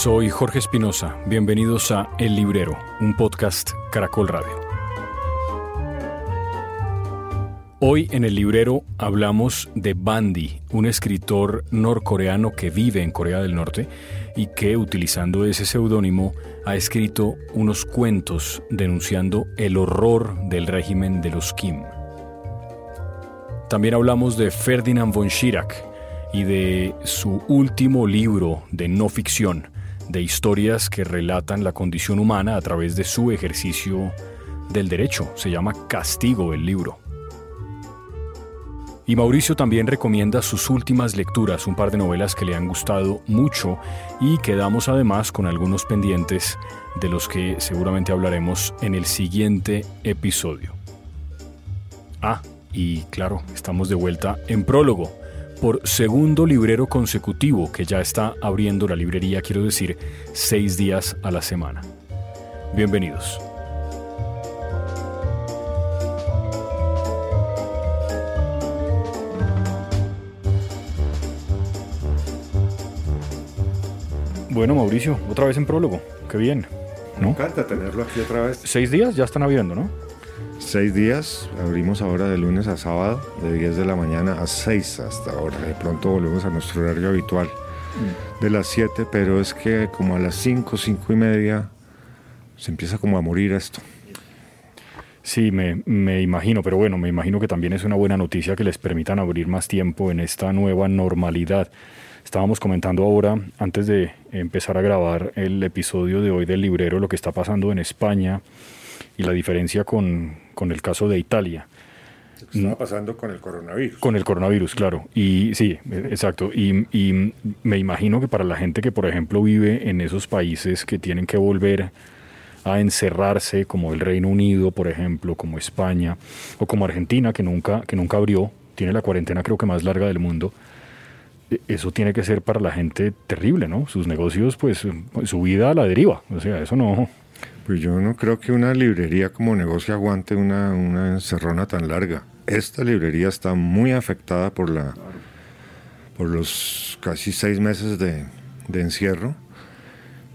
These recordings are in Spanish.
Soy Jorge Espinosa. Bienvenidos a El Librero, un podcast Caracol Radio. Hoy en El Librero hablamos de Bandi, un escritor norcoreano que vive en Corea del Norte y que, utilizando ese seudónimo, ha escrito unos cuentos denunciando el horror del régimen de los Kim. También hablamos de Ferdinand von Schirach y de su último libro de no ficción, de historias que relatan la condición humana a través de su ejercicio del derecho. Se llama Castigo el libro. Y Mauricio también recomienda sus últimas lecturas, un par de novelas que le han gustado mucho y quedamos además con algunos pendientes de los que seguramente hablaremos en el siguiente episodio. Ah, y claro, estamos de vuelta en prólogo por segundo librero consecutivo que ya está abriendo la librería, quiero decir, seis días a la semana. Bienvenidos. Bueno, Mauricio, otra vez en prólogo. Qué bien. ¿no? Me encanta tenerlo aquí otra vez. Seis días ya están abriendo, ¿no? Seis días, abrimos ahora de lunes a sábado, de 10 de la mañana a 6 hasta ahora. De pronto volvemos a nuestro horario habitual mm. de las 7, pero es que como a las 5, 5 y media se empieza como a morir esto. Sí, me, me, imagino, pero bueno, me imagino que también es una buena noticia que les permitan abrir más tiempo en esta nueva normalidad. Estábamos comentando ahora, antes de empezar a grabar el episodio de hoy del librero, lo que está pasando en España y la diferencia con, con el caso de Italia. ¿Qué está pasando con el coronavirus. Con el coronavirus, claro. Y sí, exacto. Y, y, me imagino que para la gente que, por ejemplo, vive en esos países que tienen que volver a encerrarse, como el Reino Unido, por ejemplo, como España, o como Argentina, que nunca, que nunca abrió, tiene la cuarentena creo que más larga del mundo, e, eso tiene que ser para la gente terrible, ¿no? Sus negocios, pues, su vida a la deriva. O sea, eso no, pues yo no creo que una librería como negocio aguante una, una encerrona tan larga. Esta librería está muy afectada por, la, por los casi seis meses de, encierro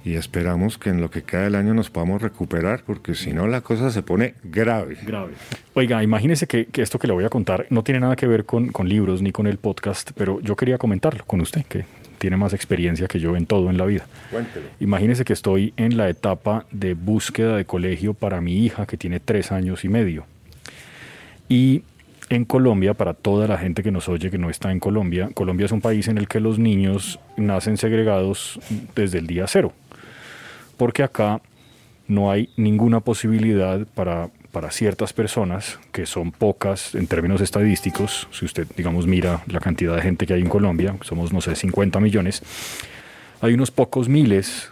y esperamos que en lo que queda del año nos podamos recuperar, porque si no la cosa se pone grave. Grave. Oiga, imagínese que, que, esto que le voy a contar no tiene nada que ver con, con, libros ni con el podcast, pero yo quería comentarlo con usted, que tiene más experiencia que yo en todo en la vida. Cuéntelo. Imagínese que estoy en la etapa de búsqueda de colegio para mi hija que tiene tres años y medio. Y en Colombia, para toda la gente que nos oye que no está en Colombia, Colombia es un país en el que los niños nacen segregados desde el día cero. Porque acá no hay ninguna posibilidad para para ciertas personas, que son pocas en términos estadísticos, si usted, digamos, mira la cantidad de gente que hay en Colombia, somos, no sé, 50 millones, hay unos pocos miles,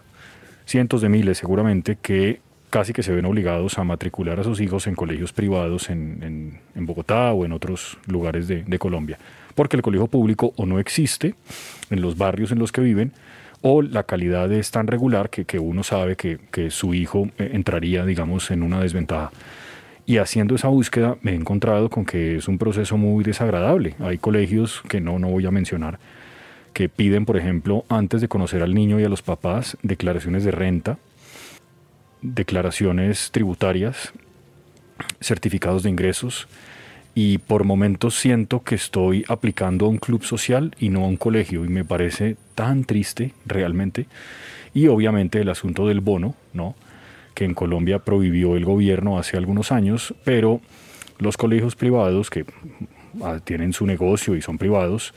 cientos de miles seguramente, que casi que se ven obligados a matricular a sus hijos en colegios privados en, en, Bogotá o en otros lugares de, de Colombia, porque el colegio público o no existe en los barrios en los que viven, o la calidad es tan regular que, que uno sabe que, que, su hijo eh, entraría, digamos, en una desventaja. Y haciendo esa búsqueda me he encontrado con que es un proceso muy desagradable. Hay colegios que no, no voy a mencionar, que piden, por ejemplo, antes de conocer al niño y a los papás, declaraciones de renta, declaraciones tributarias, certificados de ingresos, y por momentos siento que estoy aplicando a un club social y no a un colegio, y me parece tan triste realmente. Y obviamente el asunto del bono, ¿no? Que en Colombia prohibió el gobierno hace algunos años, pero los colegios privados que ah, tienen su negocio y son privados,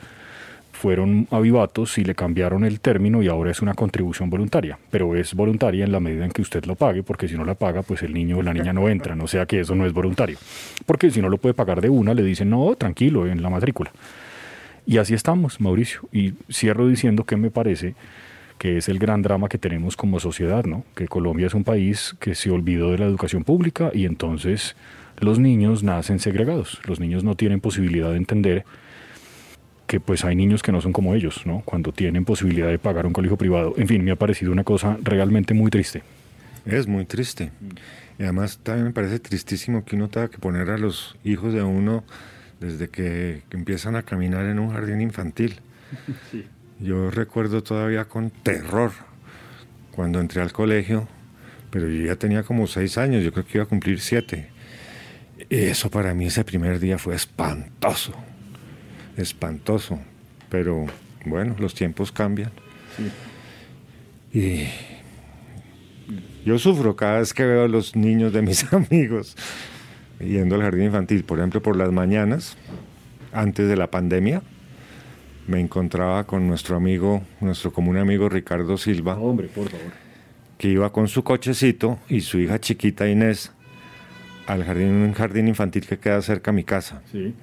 fueron avivatos y le cambiaron el término y ahora es una contribución voluntaria, pero es voluntaria en la medida en que usted lo pague, porque si no la paga, pues el niño o la niña no entran, o sea que eso no es voluntario, porque si no lo puede pagar de una, le dicen, no, tranquilo, en la matrícula. Y así estamos, Mauricio, y cierro diciendo que me parece que es el gran drama que tenemos como sociedad, ¿no? Que Colombia es un país que se olvidó de la educación pública y entonces los niños nacen segregados. Los niños no tienen posibilidad de entender que pues hay niños que no son como ellos, ¿no? Cuando tienen posibilidad de pagar un colegio privado. En fin, me ha parecido una cosa realmente muy triste. Es muy triste. Y además también me parece tristísimo que uno tenga que poner a los hijos de uno desde que, empiezan a caminar en un jardín infantil. Sí. Yo recuerdo todavía con terror cuando entré al colegio, pero yo ya tenía como seis años, yo creo que iba a cumplir siete. Eso para mí ese primer día fue espantoso, espantoso, pero bueno, los tiempos cambian. Y yo sufro cada vez que veo a los niños de mis amigos yendo al jardín infantil, por ejemplo, por las mañanas, antes de la pandemia, me encontraba con nuestro amigo, nuestro común amigo Ricardo Silva. Hombre, por favor. Que iba con su cochecito y su hija chiquita Inés al jardín, un jardín infantil que queda cerca a mi casa. Sí.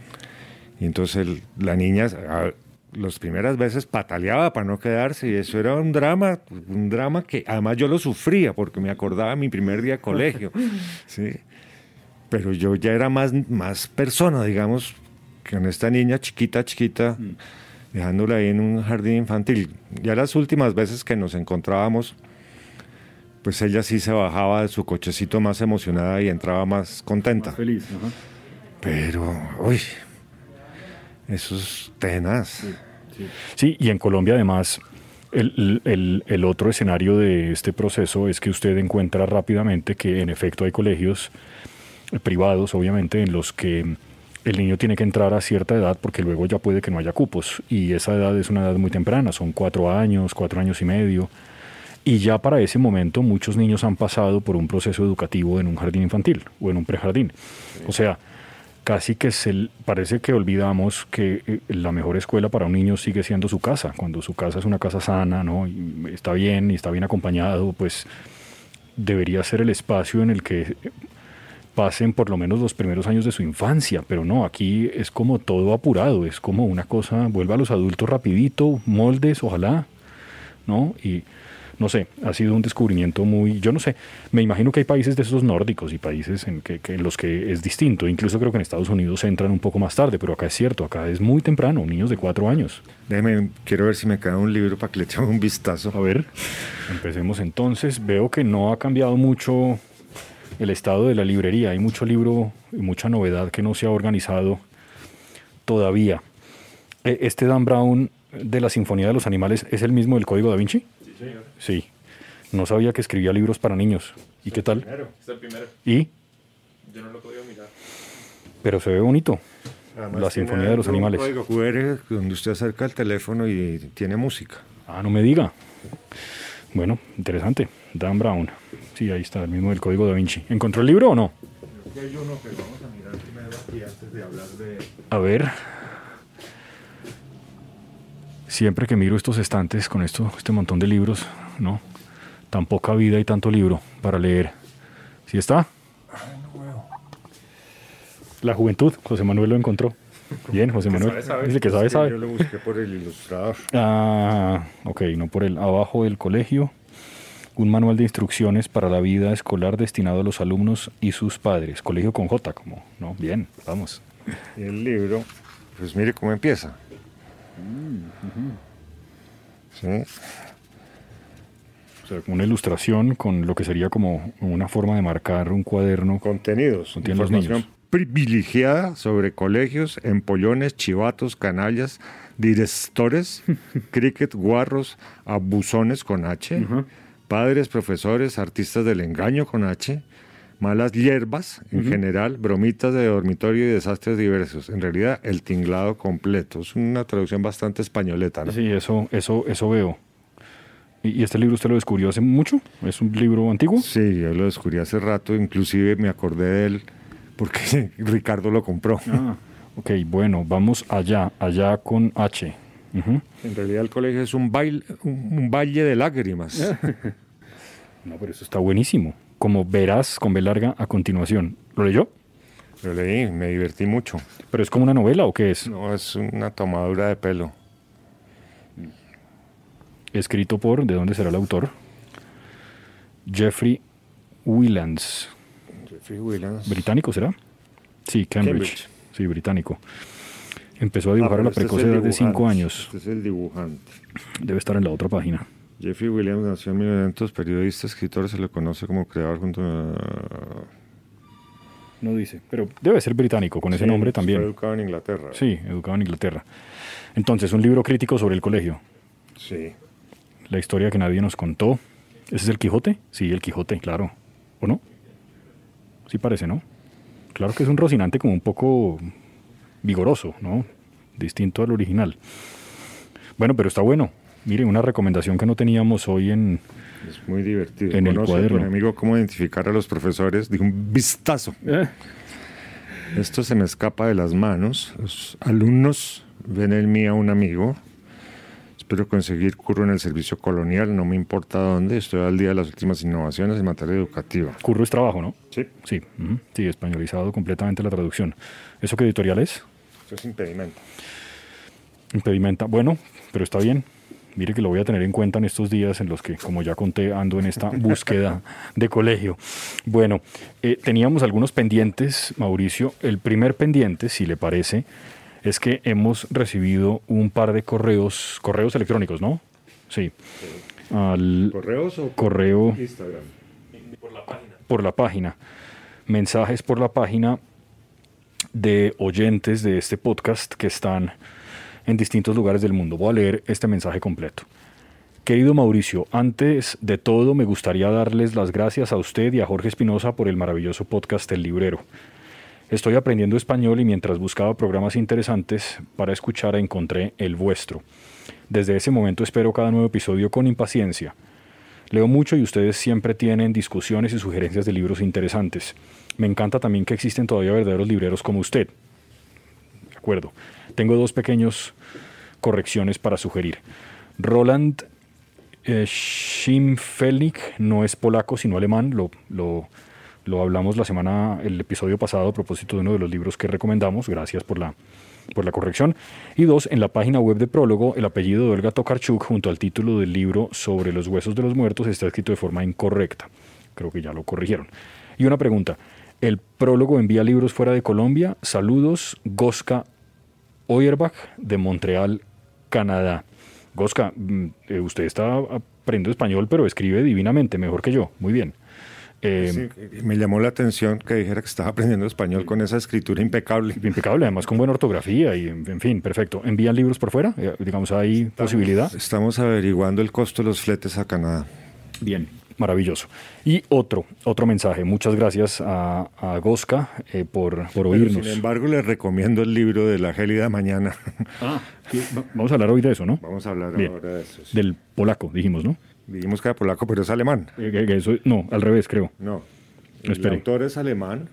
Y entonces la niña, las primeras veces pataleaba para no quedarse y eso era un drama, un drama que además yo lo sufría porque me acordaba de mi primer día de colegio. ¿sí? Pero yo ya era más, más persona, digamos, con esta niña chiquita, chiquita. Mm dejándola ahí en un jardín infantil. Ya las últimas veces que nos encontrábamos, pues ella sí se bajaba de su cochecito más emocionada y entraba más contenta. Más feliz, Pero, uy, eso es tenaz. Sí, y en Colombia además, el, el, el, otro escenario de este proceso es que usted encuentra rápidamente que en efecto hay colegios privados, obviamente, en los que el niño tiene que entrar a cierta edad porque luego ya puede que no haya cupos y esa edad es una edad muy temprana, son cuatro años, cuatro años y medio. Y ya para ese momento muchos niños han pasado por un proceso educativo en un jardín infantil o en un prejardín. O sea, casi que se, parece que olvidamos que eh, la mejor escuela para un niño sigue siendo su casa. Cuando su casa es una casa sana, ¿no? Y está bien y está bien acompañado, pues debería ser el espacio en el que pasen por lo menos los primeros años de su infancia, pero no, aquí es como todo apurado, es como una cosa, vuelve a los adultos rapidito, moldes, ojalá, ¿no? Y no sé, ha sido un descubrimiento muy, yo no sé, me imagino que hay países de esos nórdicos y países en, que, en los que es distinto, incluso creo que en Estados Unidos entran un poco más tarde, pero acá es cierto, acá es muy temprano, niños de cuatro años. Déjeme, quiero ver si me queda un libro para que le eche un vistazo. A ver, empecemos entonces, veo que no ha cambiado mucho el estado de la librería. Hay mucho libro y mucha novedad que no se ha organizado todavía. E, ¿Este Dan Brown de la Sinfonía de los Animales es el mismo del Código da Vinci? Sí, señor. Sí. No sabía que escribía libros para niños. ¿Y qué tal? Primero, es el primero. ¿Y? Yo no lo he podido mirar. Pero se ve bonito. la Sinfonía de los Animales. Código QR donde usted acerca el teléfono y tiene música. Ah, no me diga. Bueno, interesante. Dan Brown. Sí, ahí está, el mismo del Código da Vinci. ¿Encontró el libro o no? Hay uno que vamos a mirar primero aquí antes de hablar de... A ver. Siempre que miro estos estantes con esto, este montón de libros, ¿no? Tan poca vida y tanto libro para leer. ¿Sí está? La juventud, José Manuel lo encontró. Bien, José Manuel. Dice que sabe, sabe. Yo lo busqué por el ilustrador. Ah, ok, no por el abajo del colegio un manual de instrucciones para la vida escolar destinado a los alumnos y sus padres. Colegio con J, como, ¿no? Bien, vamos. Y el libro, pues mire cómo empieza. ¿Sí? O sea, una ilustración con lo que sería como una forma de marcar un cuaderno. Contenidos. Contiene los niños. privilegiada sobre colegios, empollones, chivatos, canallas, directores, cricket, guarros, abusones con H, padres, profesores, artistas del engaño con H, malas hierbas en general, bromitas de dormitorio y desastres diversos. En realidad, el tinglado completo. Es una traducción bastante españoleta. ¿no? Sí, eso, eso, eso veo. ¿Y este libro usted lo descubrió hace mucho? ¿Es un libro antiguo? Sí, yo lo descubrí hace rato, inclusive me acordé de él porque Ricardo lo compró. Ah, ok, bueno, vamos allá, allá con H. En realidad el colegio es un, baile, un, valle de lágrimas. no, pero eso está buenísimo. Como verás con B larga a continuación. ¿Lo leyó? Lo leí, me divertí mucho. ¿Pero es como una novela o qué es? No, es una tomadura de pelo. Escrito por, ¿de dónde será el autor? Jeffrey Williams. Jeffrey Williams. ¿Británico será? Sí, Cambridge. Sí, británico. Empezó a dibujar a la este precoz edad de 5 años. Este es el dibujante. Debe estar en la otra página. Jeffrey Williams nació en 1900, periodista, escritor, se le conoce como creador junto a... No dice, pero debe ser británico con ese nombre también. Fue educado en Inglaterra. Sí, educado en Inglaterra. Entonces, un libro crítico sobre el colegio. Sí. La historia que nadie nos contó. ¿Ese es el Quijote? Sí, el Quijote, claro. ¿O no? Sí parece, ¿no? Claro que es un Rocinante como un poco vigoroso, ¿no? Distinto al original. Bueno, pero está bueno. Miren, una recomendación que no teníamos hoy en... Es muy divertido. En el Conoce cuaderno. tu enemigo cómo identificar a los profesores de un vistazo. Eh, Esto se me escapa de las manos. Los alumnos ven en mí a un amigo. Espero conseguir curro en el servicio colonial, no me importa dónde. Estoy al día de las últimas innovaciones en materia educativa. curro es trabajo, ¿no? Sí. Sí, sí, españolizado completamente la traducción. ¿Eso qué editorial es? Eso es impedimento. Impedimenta. Bueno, pero está bien. Mire que lo voy a tener en cuenta en estos días en los que, como ya conté, ando en esta búsqueda de colegio. Bueno, eh, teníamos algunos pendientes, Mauricio. El primer pendiente, si le parece, es que hemos recibido un par de correos, correos electrónicos, ¿no? Sí. Al ¿Correos o correo Instagram? Por la página. por la página, mensajes por la página de oyentes de este podcast que están en distintos lugares del mundo. Voy a leer este mensaje completo. Querido Mauricio, antes de todo me gustaría darles las gracias a usted y a Jorge Espinosa por el maravilloso podcast El Librero. Estoy aprendiendo español y mientras buscaba programas interesantes para escuchar encontré el vuestro. Desde ese momento espero cada nuevo episodio con impaciencia. Leo mucho y ustedes siempre tienen discusiones y sugerencias de libros interesantes. Me encanta también que existen todavía verdaderos libreros como usted. De acuerdo. Tengo dos pequeños correcciones para sugerir. Roland eh, no es polaco, sino alemán. Lo, lo, hablamos la semana, el episodio pasado a propósito de uno de los libros que recomendamos. Gracias por la, por la corrección. Y dos, en la página web de prólogo, el apellido de Olga Tokarczuk junto al título del libro sobre los huesos de los muertos está escrito de forma incorrecta. Creo que ya lo corrigieron. Y una pregunta. ¿El prólogo envía libros fuera de Colombia? Saludos, Goska Oyerbach de Montreal, Canadá. Goska, mm, eh, usted está aprendiendo español, pero escribe divinamente, mejor que yo. Muy bien. Eh, Sí, me llamó la atención que dijera que estaba aprendiendo español con esa escritura impecable. Impecable, además con buena ortografía y en en fin, perfecto. ¿Envían libros por fuera? Eh, digamos, ¿hay posibilidad? Estamos averiguando el costo de los fletes a Canadá. Bien, maravilloso. Y otro, otro mensaje. Muchas gracias a, a Goska eh, por, por Pero, oírnos. sin embargo, les recomiendo el libro de la gélida mañana. Ah, vamos a hablar hoy de eso, ¿no? Vamos a hablar Bien. ahora de eso. sí. Del polaco, dijimos, ¿no? Dijimos que era polaco, pero es alemán. Eh, eso- no, al revés, creo. No. El Espere. autor es alemán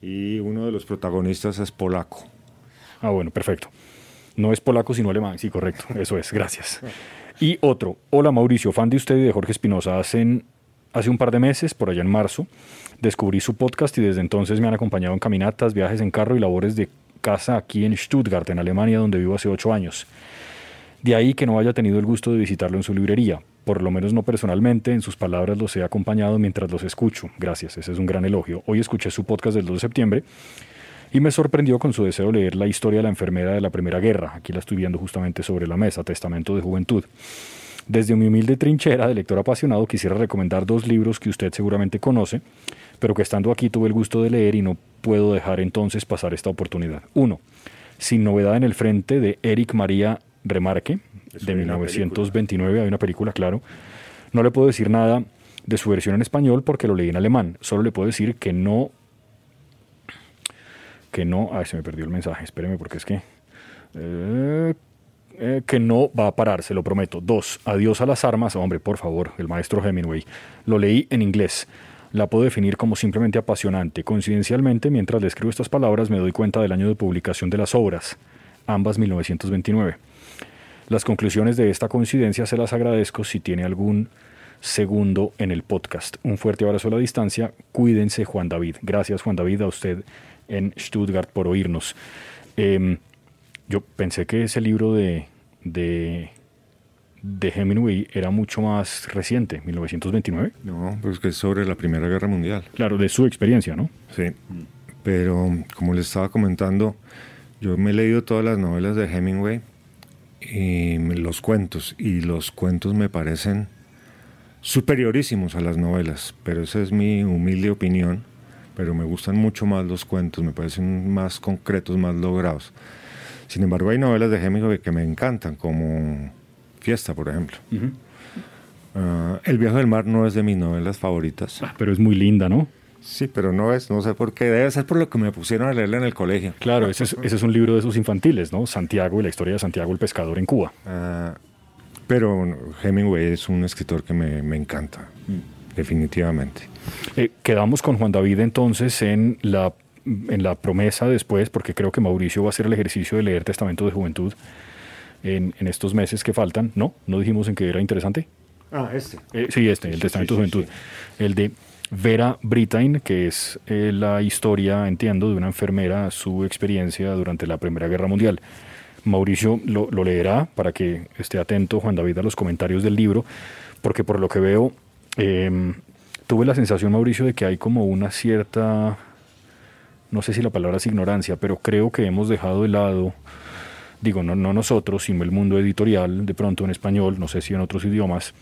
y uno de los protagonistas es polaco. Ah, bueno, perfecto. No es polaco, sino alemán. Sí, correcto. Eso es, gracias. Y otro. Hola Mauricio, fan de usted y de Jorge Espinosa. Hacen, hace un par de meses, por allá en marzo, descubrí su podcast y desde entonces me han acompañado en caminatas, viajes en carro y labores de casa aquí en Stuttgart, en Alemania, donde vivo hace ocho años. De ahí que no haya tenido el gusto de visitarlo en su librería. Por lo menos no personalmente, en sus palabras los he acompañado mientras los escucho. Gracias, ese es un gran elogio. Hoy escuché su podcast del 2 de septiembre y me sorprendió con su deseo de leer la historia de la enfermera de la Primera Guerra. Aquí la estoy viendo justamente sobre la mesa, Testamento de Juventud. Desde mi humilde trinchera de lector apasionado quisiera recomendar dos libros que usted seguramente conoce, pero que estando aquí tuve el gusto de leer y no puedo dejar entonces pasar esta oportunidad. Uno, Sin novedad en el frente de Eric María Remarque, Eso de hay una 1929, hay una película, claro. No le puedo decir nada de su versión en español porque lo leí en alemán. Solo le puedo decir que no que no, ay, se me perdió el mensaje, espéreme porque es que, eh, eh, que no va a parar, se lo prometo. Dos, adiós a las armas, hombre, por favor, el maestro Hemingway. Lo leí en inglés. La puedo definir como simplemente apasionante. Coincidencialmente, mientras le escribo estas palabras, me doy cuenta del año de publicación de las obras, ambas 1929. Las conclusiones de esta coincidencia se las agradezco si tiene algún segundo en el podcast. Un fuerte abrazo a la distancia. Cuídense, Juan David. Gracias, Juan David, a usted en Stuttgart por oírnos. Eh, yo pensé que ese libro de, de, de Hemingway era mucho más reciente, 1929. No, pues que es sobre la Primera Guerra Mundial. Claro, de su experiencia, ¿no? Sí. Pero como les estaba comentando, yo me he leído todas las novelas de Hemingway y los cuentos, y los cuentos me parecen superiorísimos a las novelas, pero esa es mi humilde opinión, pero me gustan mucho más los cuentos, me parecen más concretos, más logrados. Sin embargo, hay novelas de Hemingway que me encantan, como Fiesta, por ejemplo. Ah, el viaje del mar no es de mis novelas favoritas. Ah, pero es muy linda, ¿no? Sí, pero no es, no sé por qué. Debe ser por lo que me pusieron a leerla en el colegio. Claro, ese es, ese es un libro de esos infantiles, ¿no? Santiago y la historia de Santiago el pescador en Cuba. Ah, pero Hemingway es un escritor que me, me encanta, definitivamente. Eh, quedamos con Juan David entonces en la, en la promesa después, porque creo que Mauricio va a hacer el ejercicio de leer Testamento de Juventud en, en estos meses que faltan. ¿No? ¿No dijimos en que era interesante? Ah, este. Eh, sí, este, el Testamento de Juventud. El de Vera Brittain, que es eh, la historia, entiendo, de una enfermera, su experiencia durante la Primera Guerra Mundial. Mauricio lo, lo leerá para que esté atento, Juan David, a los comentarios del libro, porque por lo que veo, eh, tuve la sensación, Mauricio, de que hay como una cierta, no sé si la palabra es ignorancia, pero creo que hemos dejado de lado, digo, no, no nosotros, sino el mundo editorial, de pronto en español, no sé si en otros idiomas,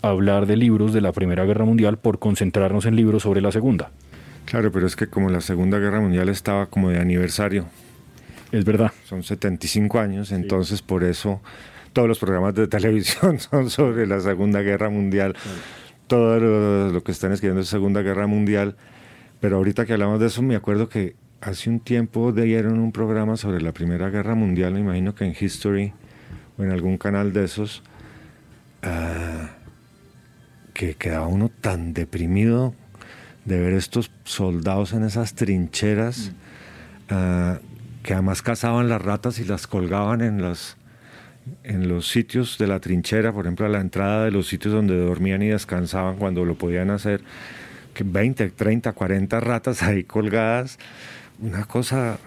hablar de libros de la Primera Guerra Mundial por concentrarnos en libros sobre la Segunda. Claro, pero es que como la Segunda Guerra Mundial estaba como de aniversario, Es verdad. son 75 años, entonces por eso todos los programas de televisión son sobre la Segunda Guerra Mundial, todo lo, lo que están escribiendo es Segunda Guerra Mundial, pero ahorita que hablamos de eso me acuerdo que hace un tiempo dieron un programa sobre la Primera Guerra Mundial, me imagino que en History o en algún canal de esos, ah, que quedaba uno tan deprimido de ver estos soldados en esas trincheras, ah, que además cazaban las ratas y las colgaban en las en los sitios de la trinchera, por ejemplo, a la entrada de los sitios donde dormían y descansaban cuando lo podían hacer, 20, 30, 40 ratas ahí colgadas, una cosa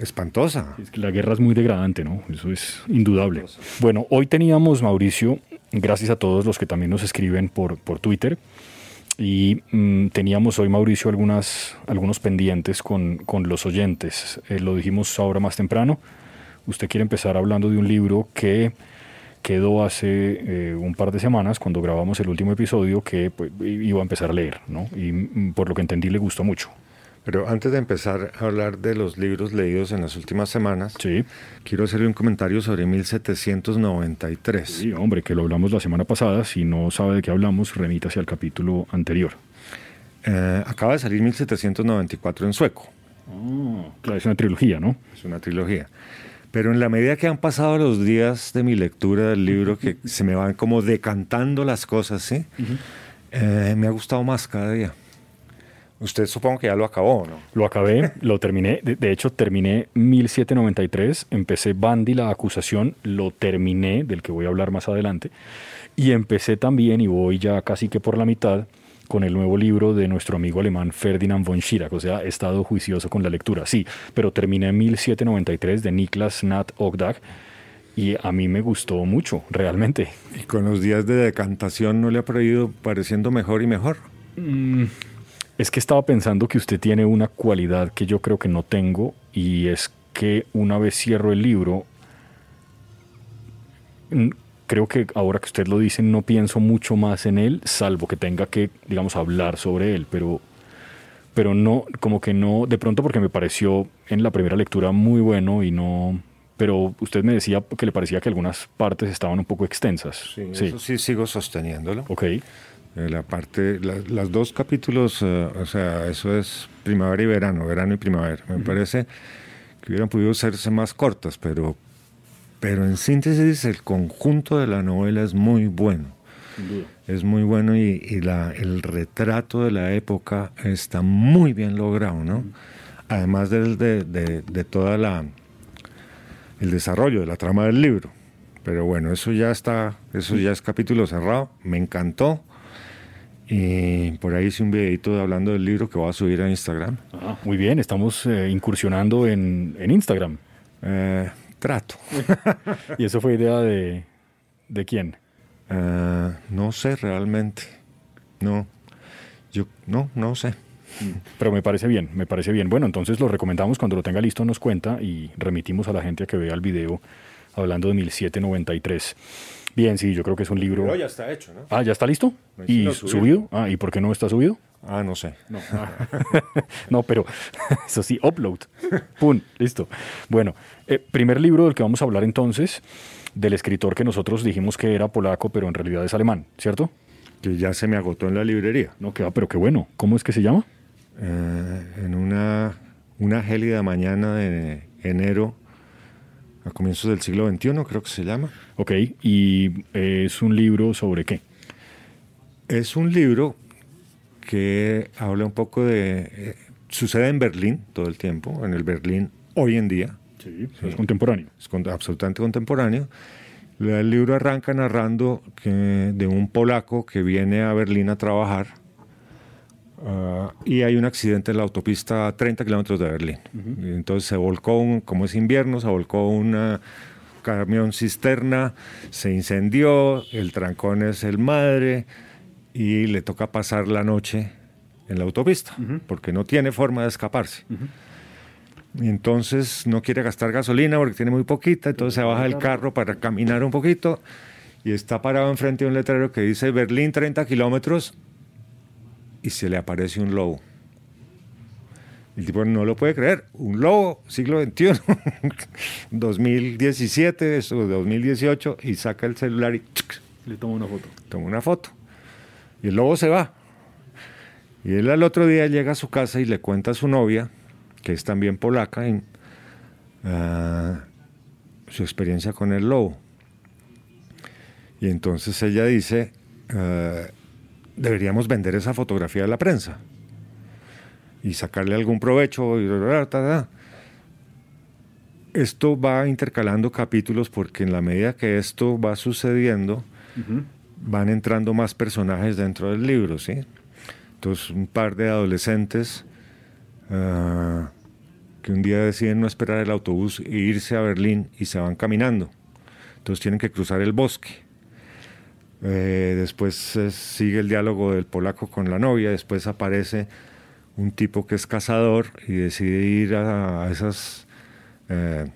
espantosa. La guerra es muy degradante, ¿no? Eso es indudable. Bueno, hoy teníamos, Mauricio, gracias a todos los que también nos escriben por, por Twitter, y mm, teníamos hoy, Mauricio, algunas, algunos pendientes con, con los oyentes. Eh, lo dijimos ahora más temprano. Usted quiere empezar hablando de un libro que quedó hace eh, un par de semanas, cuando grabamos el último episodio, que pues, iba a empezar a leer, ¿no? Y mm, por lo que entendí le gustó mucho. Pero antes de empezar a hablar de los libros leídos en las últimas semanas, Sí, quiero hacerle un comentario sobre 1793. sí, hombre, que lo hablamos la semana pasada. Si no sabe de qué hablamos, remítase al capítulo anterior. Eh, acaba de salir 1794 en sueco. Claro, es una trilogía, ¿no? Es una trilogía. Pero en la medida que han pasado los días de mi lectura del libro, que se me van como decantando las cosas, ¿sí? Eh, me ha gustado más cada día. Usted supongo que ya lo acabó, ¿no? Lo acabé, lo terminé. De, de hecho, terminé 1793. Empecé Bandy, la acusación. Lo terminé, del que voy a hablar más adelante. Y empecé también, y voy ya casi que por la mitad, con el nuevo libro de nuestro amigo alemán Ferdinand von Schirach. O sea, he estado juicioso con la lectura. Sí, pero terminé 1793 de Niklas Nat Ogdag. Y a mí me gustó mucho, realmente. Y con los días de decantación no le ha ido pareciendo mejor y mejor. Mm, Es que estaba pensando que usted tiene una cualidad que yo creo que no tengo y es que una vez cierro el libro, creo que ahora que usted lo dice no pienso mucho más en él, salvo que tenga que, digamos, hablar sobre él, pero, pero no, como que no, de pronto porque me pareció en la primera lectura muy bueno y no... Pero usted me decía que le parecía que algunas partes estaban un poco extensas. Sí, eso sí sigo sosteniéndolo. Ok. Eh, La parte, la- las dos capítulos, eh, o sea, eso es primavera y verano, verano y primavera. Me parece que hubieran podido serse más cortas, pero, pero en síntesis el conjunto de la novela es muy bueno. Es muy bueno y, y la, el retrato de la época está muy bien logrado, ¿no? Además del- de, de, de toda la el desarrollo de la trama del libro. Pero bueno, eso ya está, eso ya es capítulo cerrado. Me encantó. Y por ahí hice un videito hablando del libro que voy a subir a Instagram. Ah, muy bien, estamos eh, incursionando en, en Instagram. Eh, trato. ¿Y eso fue idea de, de quién? Eh, no sé realmente. No. Yo no, no sé. Pero me parece bien, me parece bien. Bueno, entonces lo recomendamos cuando lo tenga listo, nos cuenta y remitimos a la gente a que vea el video hablando de 1793. Bien, sí, yo creo que es un libro. ya está hecho, ¿no? Ah, ¿ya está listo? No, sí ¿Y subido? subí. Ah, ¿y por qué no está subido? Ah, no sé. No, no pero eso sí, upload. Pum, listo. Bueno, eh, primer libro del que vamos a hablar entonces del escritor que nosotros dijimos que era polaco, pero en realidad es alemán, ¿cierto? Que ya se me agotó en la librería. No, que va, pero qué bueno. ¿Cómo es que se llama? Eh, en una, una gélida mañana de enero, a comienzos del siglo XXI, creo que se llama. Ok, y eh, es un libro sobre qué? Es un libro que habla un poco de... eh, sucede en Berlín todo el tiempo, en el Berlín hoy en día. Sí, es contemporáneo. es con- absolutamente contemporáneo. El libro arranca narrando que, de un polaco que viene a Berlín a trabajar ah, y hay un accidente en la autopista a 30 kilómetros de Berlín. Y entonces se volcó, un- como es invierno, se volcó un camión cisterna, se incendió, el trancón es el madre y le toca pasar la noche en la autopista porque no tiene forma de escaparse. Y entonces no quiere gastar gasolina porque tiene muy poquita, entonces se baja del carro para caminar un poquito y está parado enfrente de un letrero que dice Berlín 30 kilómetros y se le aparece un lobo. El tipo no lo puede creer, un lobo, siglo XXI, 2017, eso, 2018, y saca el celular y ¡chuc! Le tomo una foto. toma una foto. Y el lobo se va. Y él al otro día llega a su casa y le cuenta a su novia, que es también polaca, ah, su experiencia con el lobo. Y entonces ella dice, ah, deberíamos vender esa fotografía a la prensa y sacarle algún provecho. Y. Esto va intercalando capítulos porque en la medida que esto va sucediendo, van entrando más personajes dentro del libro, ¿sí? Entonces, un par de adolescentes ah, que un día deciden no esperar el autobús e irse a Berlín y se van caminando. Entonces tienen que cruzar el bosque. Eh, después eh, sigue el diálogo del polaco con la novia, después aparece un tipo que es cazador y decide ir a, esas eh,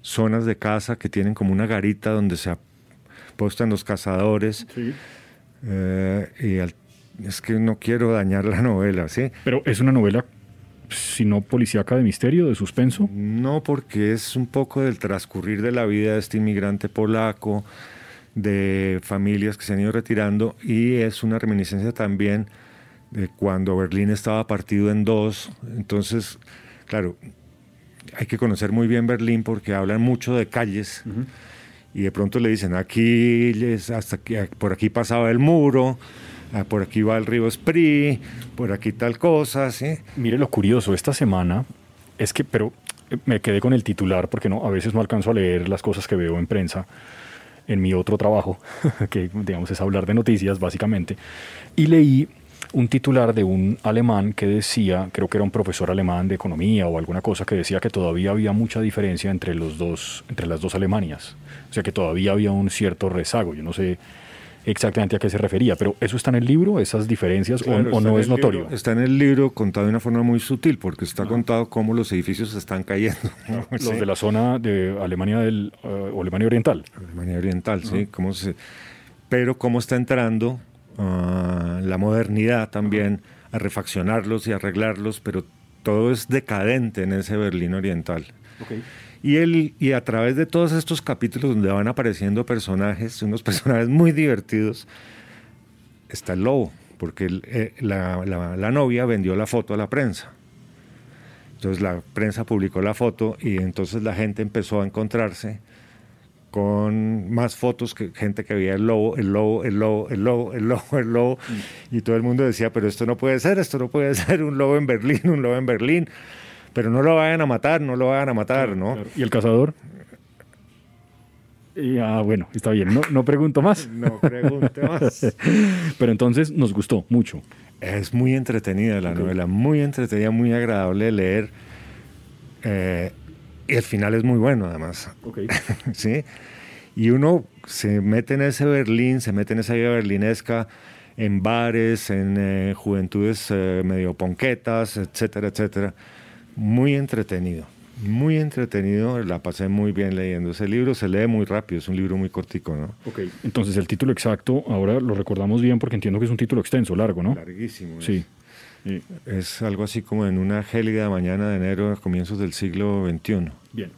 zonas de caza que tienen como una garita donde se apostan los cazadores. Sí. Eh, y al- es que no quiero dañar la novela, ¿sí? Pero es una novela, si no policíaca, de misterio, de suspenso. No, porque es un poco del transcurrir de la vida de este inmigrante polaco, de familias que se han ido retirando, y es una reminiscencia también de cuando Berlín estaba partido en dos. Entonces, claro, hay que conocer muy bien Berlín porque hablan mucho de calles. Y de pronto le dicen, aquí, hasta aquí, por aquí pasaba el muro, ah, por aquí va el río Spree, por aquí tal cosa, ¿sí? Mire lo curioso, esta semana es que, pero eh, me quedé con el titular porque no, a veces no alcanzo a leer las cosas que veo en prensa en mi otro trabajo, que digamos es hablar de noticias básicamente, y leí un titular de un alemán que decía, creo que era un profesor alemán de economía o alguna cosa que decía que todavía había mucha diferencia entre los dos, entre las dos Alemanias, sea que todavía había un cierto rezago. Yo no sé exactamente a qué se refería, pero eso está en el libro, esas diferencias, o- Claro, o, está no es notorio. libro- está en el libro contado de una forma muy sutil, porque está contado cómo los edificios se están cayendo. Los Sí. de la zona de Alemania del o Alemania Oriental. Alemania Oriental, sí. Cómo se, pero cómo está entrando ah, la modernidad también a refaccionarlos y arreglarlos, pero todo es decadente en ese Berlín Oriental. Y, él, y a través de todos estos capítulos donde van apareciendo personajes, unos personajes muy divertidos, está el lobo, porque el- eh, la, la- la novia vendió la foto a la prensa. Entonces la prensa publicó la foto y entonces la gente empezó a encontrarse con más fotos que gente que veía el lobo, el lobo, el lobo, el lobo, el lobo, el lobo. Y todo el mundo decía, pero esto no puede ser, esto no puede ser un lobo en Berlín, un lobo en Berlín. Pero no lo vayan a matar, no lo vayan a matar, ¿no? ¿Y el cazador? Y, ah, bueno, está bien, no, no pregunto más. No pregunte más. Pero entonces nos gustó mucho. Es muy entretenida la novela, muy entretenida, muy agradable de leer. Eh, y el final es muy bueno, además. ¿sí? Y uno se mete en ese Berlín, se mete en esa vida berlinesca, en bares, en eh, juventudes eh, medio ponquetas, etcétera, etcétera. Muy entretenido, muy entretenido. La pasé muy bien leyendo ese libro. Se lee muy rápido, es un libro muy cortico, ¿no? Ok, entonces el título exacto, ahora lo recordamos bien porque entiendo que es un título extenso, largo, ¿no? Larguísimo. Sí. Es algo así como en una gélida mañana de enero a comienzos del siglo XXI. Bien,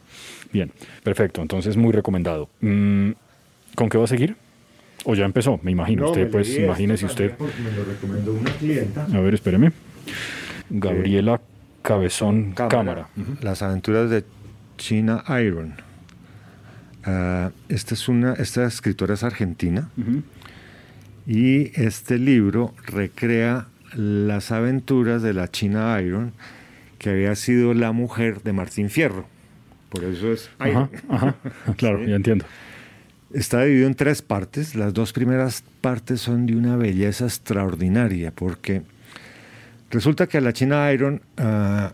bien, perfecto. Entonces, muy recomendado. Mm, ¿Con qué va a seguir? O ya empezó, me imagino. usted, pues, imagínese usted. Me lo recomendó una clienta. A ver, espéreme. Gabriela Cabezón Cámara. Cámara. Las aventuras de China Iron. Ah, esta, es una, esta escritora es argentina y este libro recrea las aventuras de la China Iron, que había sido la mujer de Martín Fierro. Por eso es Iron. Ajá, ajá. Claro, Sí. ya entiendo. Está dividido en tres partes. Las dos primeras partes son de una belleza extraordinaria porque resulta que a la China Iron, ah,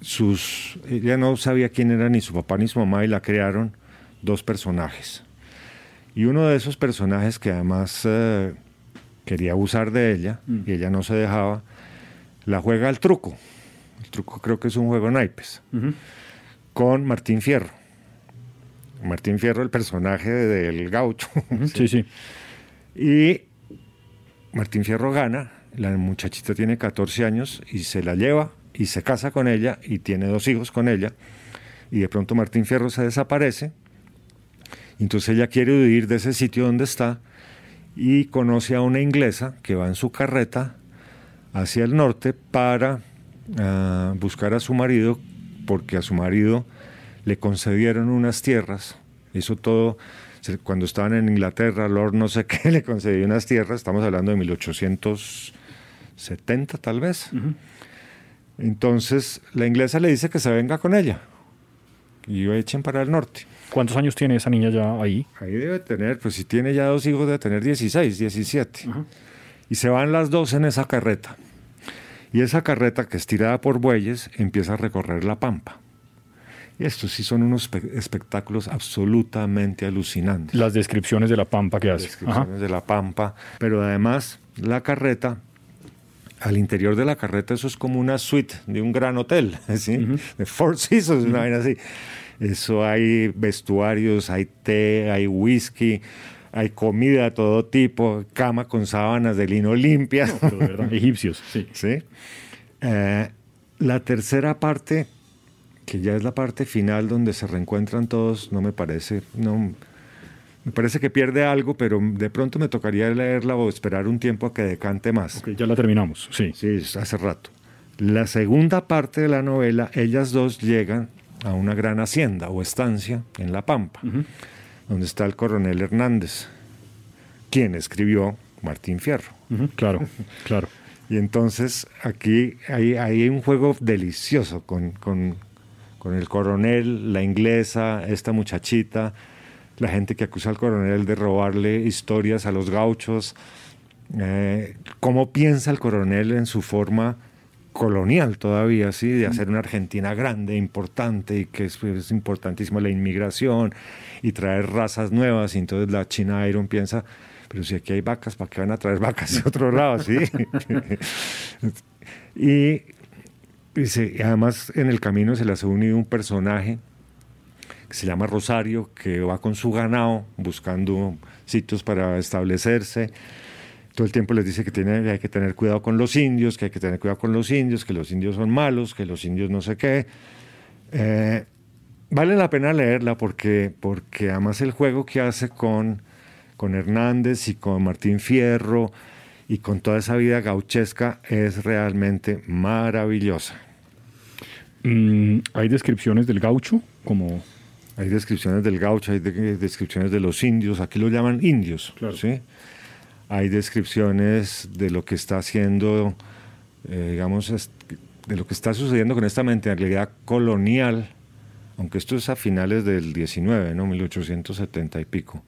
sus, ella no sabía quién era ni su papá ni su mamá y la crearon dos personajes. Y uno de esos personajes que además eh, quería abusar de ella Mm. y ella no se dejaba, la juega al truco. El truco creo que es un juego naipes Ujú. con Martín Fierro. Martín Fierro, el personaje del gaucho. Sí, sí. Y Martín Fierro gana, la muchachita tiene 14 años y se la lleva y se casa con ella y tiene dos hijos con ella. Y de pronto Martín Fierro se desaparece. Entonces ella quiere huir de ese sitio donde está y conoce a una inglesa que va en su carreta hacia el norte para ah, buscar a su marido, porque a su marido le concedieron unas tierras. Eso todo, cuando estaban en Inglaterra, Lord no sé qué le concedió unas tierras, estamos hablando de 1870 tal vez. Entonces la inglesa le dice que se venga con ella y echen para el norte. ¿Cuántos años tiene esa niña ya ahí? Ahí debe tener, pues si tiene ya dos hijos, debe tener 16, 17. Ajá. Y se van las dos en esa carreta. Y esa carreta, que es tirada por bueyes, empieza a recorrer la pampa. Y estos sí son unos espe- espectáculos absolutamente alucinantes. Las descripciones de la pampa que hace. Descripciones de la pampa. Pero además, la carreta, al interior de la carreta, eso es como una suite de un gran hotel, ¿sí? De Four Seasons, una vaina así. Eso hay vestuarios, hay té, hay whisky, hay comida de todo tipo, cama con sábanas de lino limpia. Pero de verdad, egipcios, sí. ¿sí? Eh, la tercera parte, que ya es la parte final donde se reencuentran todos, no me parece, no, me parece que pierde algo, pero de pronto me tocaría leerla o esperar un tiempo a que decante más. Ya la terminamos, sí. Sí, hace rato. La segunda parte de la novela, ellas dos llegan a una gran hacienda o estancia en La Pampa, donde está el coronel Hernández, quien escribió Martín Fierro. Claro, claro. Y entonces aquí hay, hay un juego delicioso con, con- con el coronel, la inglesa, esta muchachita, la gente que acusa al coronel de robarle historias a los gauchos, eh, cómo piensa el coronel en su forma colonial todavía, ¿sí? de hacer una Argentina grande, importante, y que es, es importantísimo la inmigración y traer razas nuevas. Y entonces la China Iron piensa, pero si aquí hay vacas, ¿para qué van a traer vacas de otro lado? ¿sí? y, y se- además en el camino se les ha unido un personaje que se llama Rosario, que va con su ganado buscando sitios para establecerse. Todo el tiempo les dice que tiene, hay que tener cuidado con los indios, que hay que tener cuidado con los indios, que los indios son malos, que los indios no sé qué. Eh, vale la pena leerla porque, porque además el juego que hace con, con Hernández y con Martín Fierro y con toda esa vida gauchesca es realmente maravillosa. Mm, hay descripciones del gaucho, como... Hay descripciones del gaucho, hay de- descripciones de los indios, aquí lo llaman indios, Claro. ¿sí? Hay descripciones de lo que está haciendo, eh, digamos, de lo que está sucediendo con esta mentalidad colonial, aunque esto es a finales del 19, ¿no? 1870 y pico,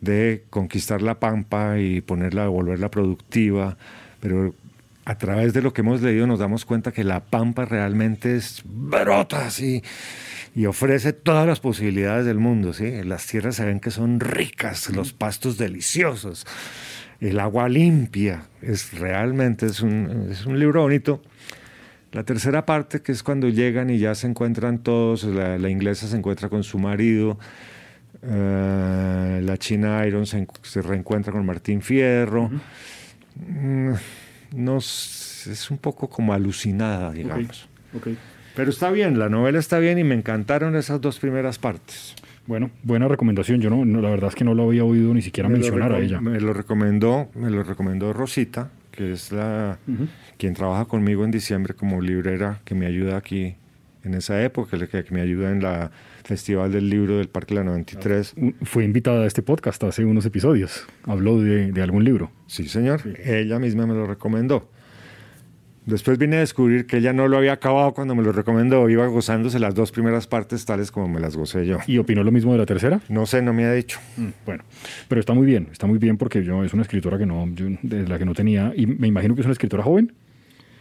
de conquistar la pampa y ponerla, volverla productiva, pero a través de lo que hemos leído nos damos cuenta que la pampa realmente es brota así y ofrece todas las posibilidades del mundo, ¿sí? Las tierras se ven que son ricas, los pastos deliciosos, el agua limpia, es realmente es un, es un libro bonito. La tercera parte, que es cuando llegan y ya se encuentran todos, la, la inglesa se encuentra con su marido, eh, la china Iron se, en- se reencuentra con Martín Fierro. Mm, nos, es un poco como alucinada, digamos. Pero está bien, la novela está bien y me encantaron esas dos primeras partes. Bueno, buena recomendación. Yo no, no, la verdad es que no lo había oído ni siquiera Me mencionar a ella. Me lo recomendó, me lo recomendó Rosita, que es la quien trabaja conmigo en diciembre como librera, que me ayuda aquí en esa época, que, que me ayuda en la Festival del Libro del Parque La 93. Un- Fue invitada a este podcast hace unos episodios. Habló de, de algún libro. Sí, señor. Ella misma me lo recomendó. Después vine a descubrir que ella no lo había acabado cuando me lo recomendó. Iba gozándose las dos primeras partes tales como me las gocé yo. ¿Y opinó lo mismo de la tercera? No sé, no me ha dicho. Mm, Bueno, pero está muy bien, está muy bien porque yo es una escritora que no, yo- de la que no tenía, y me imagino que es una escritora joven,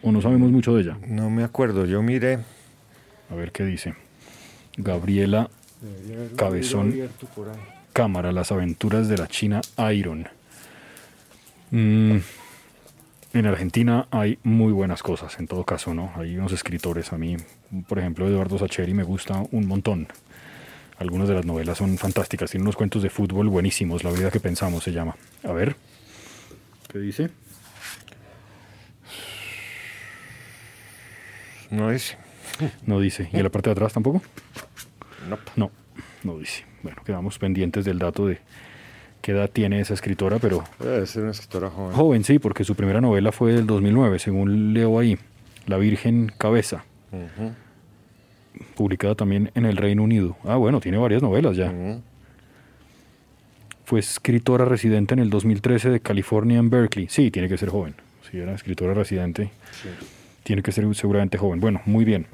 o no sabemos mucho de ella. No me acuerdo. Yo miré. A ver qué dice. Gabriela Cabezón Cámara, las aventuras de la China Iron. Mm, en Argentina hay muy buenas cosas, en todo caso, ¿no? Hay unos escritores, a mí, por ejemplo, Eduardo Sacheri me gusta un montón. Algunas de las novelas son fantásticas, tiene unos cuentos de fútbol buenísimos, La vida que pensamos se llama. A ver, ¿qué dice? No dice. No dice. ¿Y en la parte de atrás tampoco? No. No, no dice. Bueno, quedamos pendientes del dato de qué edad tiene esa escritora, pero Debe ser una escritora joven. joven, sí, porque su primera novela fue del 2009, según leo ahí, La Virgen Cabeza, publicada también en el Reino Unido. Ah, bueno, tiene varias novelas ya. Fue escritora residente en el 2013 de California en Berkeley. Sí, tiene que ser joven. Si era escritora residente, tiene que ser seguramente joven. Bueno, muy bien.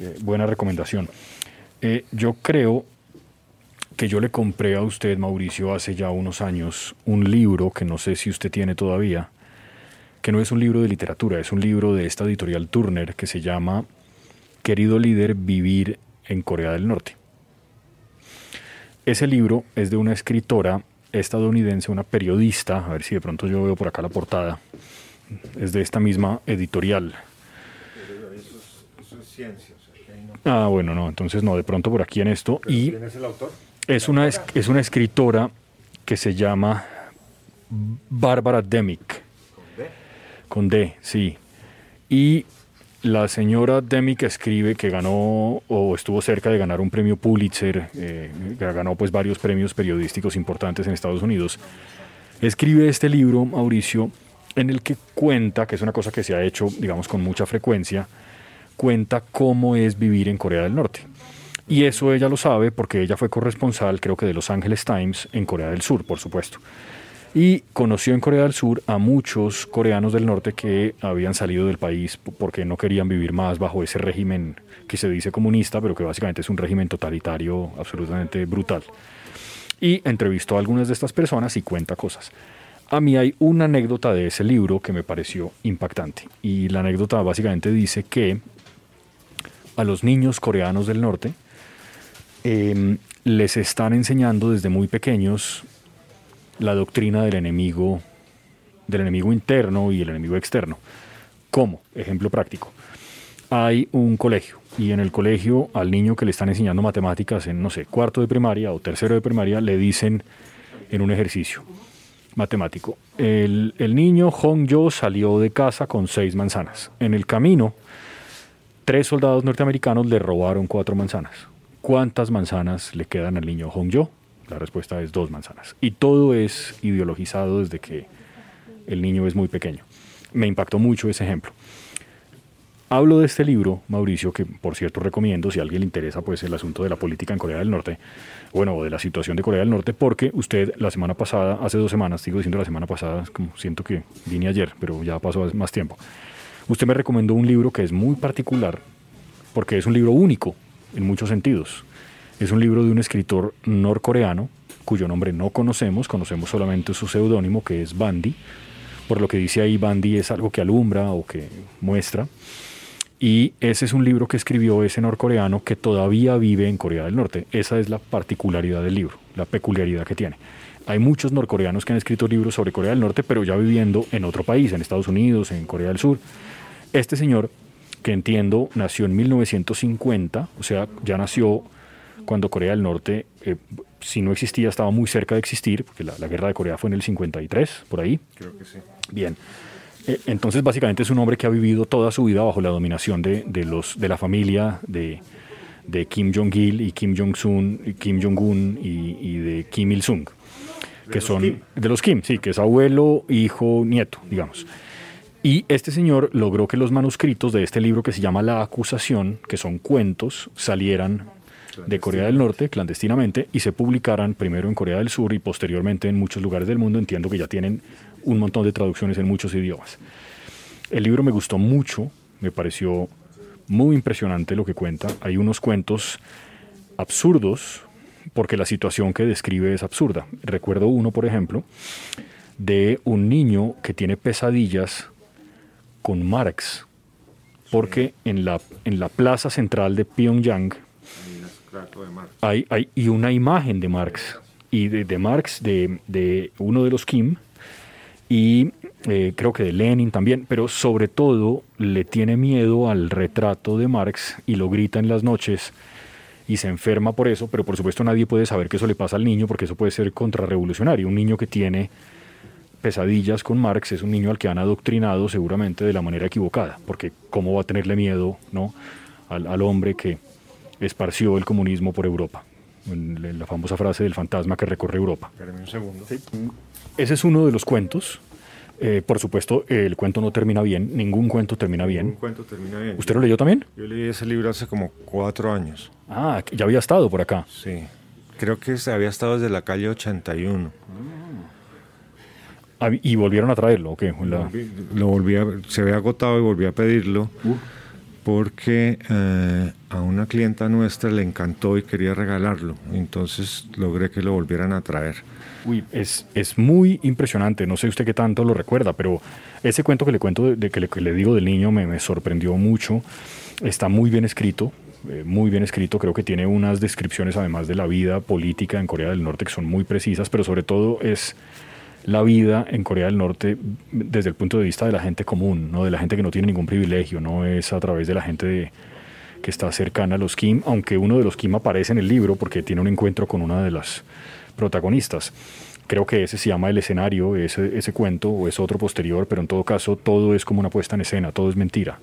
Eh, buena recomendación. Eh, yo creo que yo le compré a usted, Mauricio, hace ya unos años un libro que no sé si usted tiene todavía, que no es un libro de literatura, es un libro de esta editorial Turner que se llama Querido líder, vivir en Corea del Norte. Ese libro es de una escritora estadounidense, una periodista, a ver si de pronto yo veo por acá la portada, es de esta misma editorial. Eso es ciencia. o sea, que ahí no- Ah, bueno, no, entonces no, de pronto por aquí en esto. Y ¿Quién es el autor? es una, es, una escritora que se llama Bárbara Demick. Con D, sí. Y la señora Demick escribe que ganó o estuvo cerca de ganar un premio Pulitzer, eh, ganó pues varios premios periodísticos importantes en Estados Unidos. Escribe este libro, Mauricio, en el que cuenta, que es una cosa que se ha hecho, digamos, con mucha frecuencia, cuenta cómo es vivir en Corea del Norte. Y eso ella lo sabe porque ella fue corresponsal, creo que de Los Angeles Times, en Corea del Sur, por supuesto. Y conoció en Corea del Sur a muchos coreanos del norte que habían salido del país porque no querían vivir más bajo ese régimen que se dice comunista, pero que básicamente es un régimen totalitario absolutamente brutal. Y entrevistó a algunas de estas personas y cuenta cosas. A mí hay una anécdota de ese libro que me pareció impactante. Y la anécdota básicamente dice que a los niños coreanos del norte eh, les están enseñando desde muy pequeños la doctrina del enemigo, del enemigo interno y el enemigo externo. ¿Cómo? Ejemplo práctico. Hay un colegio y en el colegio al niño que le están enseñando matemáticas en, no sé, cuarto de primaria o tercero de primaria, le dicen en un ejercicio matemático, el, el niño Hong Yo salió de casa con seis manzanas. En el camino, tres soldados norteamericanos le robaron cuatro manzanas. ¿Cuántas manzanas le quedan al niño Hong Yo? La respuesta es dos manzanas. Y todo es ideologizado desde que el niño es muy pequeño. Me impactó mucho ese ejemplo. Hablo de este libro, Mauricio, que por cierto recomiendo si a alguien le interesa pues el asunto de la política en Corea del Norte, bueno, o de la situación de Corea del Norte, porque usted la semana pasada, hace dos semanas, sigo diciendo la semana pasada, como siento que vine ayer, pero ya pasó más tiempo. Usted me recomendó un libro que es muy particular, porque es un libro único en muchos sentidos. Es un libro de un escritor norcoreano, cuyo nombre no conocemos, conocemos solamente su seudónimo, que es Bandy. Por lo que dice ahí, Bandy es algo que alumbra o que muestra. Y ese es un libro que escribió ese norcoreano que todavía vive en Corea del Norte. Esa es la particularidad del libro, la peculiaridad que tiene. Hay muchos norcoreanos que han escrito libros sobre Corea del Norte, pero ya viviendo en otro país, en Estados Unidos, en Corea del Sur. Este señor, que entiendo, nació en 1950, o sea, ya nació cuando Corea del Norte, eh, si no existía, estaba muy cerca de existir, porque la, la guerra de Corea fue en el 53, por ahí. Creo que sí. Bien. Eh, entonces, básicamente es un hombre que ha vivido toda su vida bajo la dominación de, de los, de la familia de, de Kim Jong-il y Kim Jong-un y Kim Jong-un y, y de Kim Il-sung, que son Kim. de los Kim, sí, que es abuelo, hijo, nieto, digamos. Y este señor logró que los manuscritos de este libro que se llama La Acusación, que son cuentos, salieran de Corea del Norte clandestinamente y se publicaran primero en Corea del Sur y posteriormente en muchos lugares del mundo. Entiendo que ya tienen un montón de traducciones en muchos idiomas. El libro me gustó mucho, me pareció muy impresionante lo que cuenta. Hay unos cuentos absurdos porque la situación que describe es absurda. Recuerdo uno, por ejemplo, de un niño que tiene pesadillas con Marx, porque en la, en la plaza central de Pyongyang hay, hay y una imagen de Marx, y de, de Marx, de, de uno de los Kim, y eh, creo que de Lenin también, pero sobre todo le tiene miedo al retrato de Marx y lo grita en las noches y se enferma por eso, pero por supuesto nadie puede saber que eso le pasa al niño porque eso puede ser contrarrevolucionario. Un niño que tiene pesadillas con Marx es un niño al que han adoctrinado seguramente de la manera equivocada, porque cómo va a tenerle miedo ¿no? al, al hombre que esparció el comunismo por Europa. La famosa frase del fantasma que recorre Europa. Un segundo. Ese es uno de los cuentos. Eh, por supuesto, el cuento no termina bien, ningún cuento termina bien. cuento termina bien. ¿Usted lo leyó también? Yo leí ese libro hace como cuatro años. Ah, ya había estado por acá. Sí. Creo que había estado desde la calle 81. Ah, y volvieron a traerlo, ¿o qué? La- Lo volví a, se había agotado y volví a pedirlo porque eh, a una clienta nuestra le encantó y quería regalarlo. Entonces logré que lo volvieran a traer. Uy, es, es muy impresionante. No sé usted qué tanto lo recuerda, pero ese cuento que le cuento, de, de que, le, que le digo del niño, me, me sorprendió mucho. Está muy bien escrito, eh, muy bien escrito. Creo que tiene unas descripciones, además de la vida política en Corea del Norte, que son muy precisas, pero sobre todo es la vida en Corea del Norte desde el punto de vista de la gente común, ¿no? de la gente que no tiene ningún privilegio, no es a través de la gente que está cercana a los Kim, aunque uno de los Kim aparece en el libro porque tiene un encuentro con una de las protagonistas. Creo que ese se llama El escenario, ese, ese cuento, o es otro posterior, pero en todo caso todo es como una puesta en escena, todo es mentira.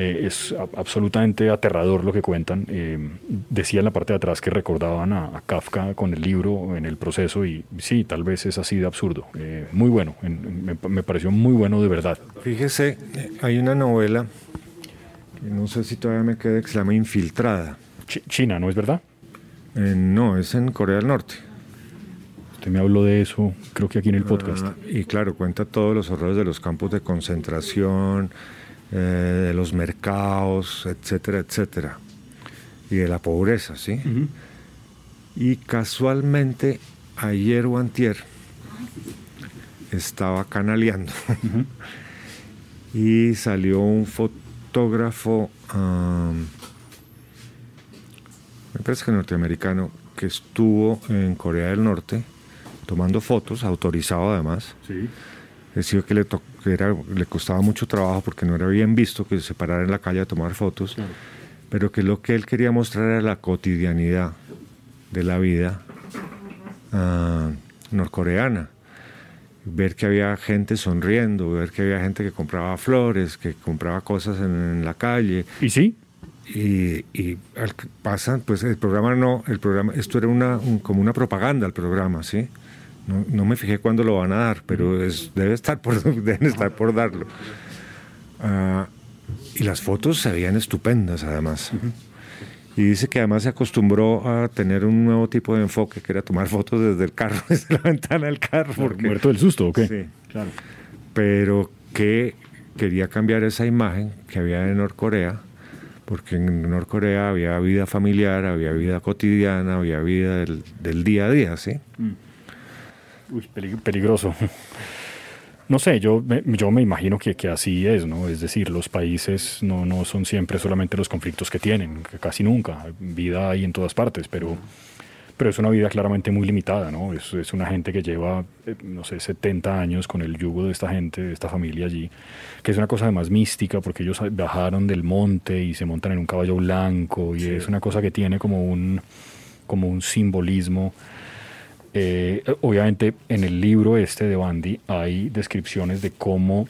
Eh, es absolutamente aterrador lo que cuentan. Eh, decía en la parte de atrás que recordaban a, a Kafka con el libro en el proceso y sí, tal vez es así de absurdo. Eh, muy bueno, en- me, me pareció muy bueno de verdad. Fíjese, eh, hay una novela que no sé si todavía me queda que se llama Infiltrada. Chi- China, ¿no es verdad? Eh, no, es en Corea del Norte. Usted me habló de eso, creo que aquí en el podcast. Ah, y claro, cuenta todos los horrores de los campos de concentración, eh, de los mercados, etcétera, etcétera. Y de la pobreza, ¿sí? Y casualmente, ayer o antier, estaba canaleando. y salió un fotógrafo, me parece que norteamericano, que estuvo en Corea del Norte tomando fotos, autorizado además. Sí. Decía que le, to- que era- le costaba mucho trabajo porque no era bien visto que se parara en la calle a tomar fotos, Claro. pero que lo que él quería mostrar era la cotidianidad de la vida ah, norcoreana. Ver que había gente sonriendo, ver que había gente que compraba flores, que compraba cosas en, en la calle, ¿Y sí? y, y al pasan, pues el programa no, el programa, esto era una, un- como una propaganda el programa, ¿sí? No, no me fijé cuándo lo van a dar, pero es, debe estar por, deben estar por darlo. Ah, y las fotos se veían estupendas además. Y dice que además se acostumbró a tener un nuevo tipo de enfoque, que era tomar fotos desde el carro, desde la ventana del carro. Porque, ¿Muerto del susto o qué? Sí. Claro. pero que quería cambiar esa imagen que había en Norcorea, porque en Norcorea había vida familiar, había vida cotidiana, había vida del, del día a día, ¿sí? Uy, peli- peligroso. No sé, yo me, yo me imagino que, que así es, ¿no? Es decir, los países no, no son siempre solamente los conflictos que tienen, casi nunca. Vida hay en todas partes, pero, pero es una vida claramente muy limitada, ¿no? Es, es una gente que lleva, eh, no sé, 70 años con el yugo de esta gente, de esta familia allí, que es una cosa además mística, porque ellos bajaron del monte y se montan en un caballo blanco, y es una cosa que tiene como un, como un simbolismo. Eh, obviamente en el libro este de Bandy hay descripciones de cómo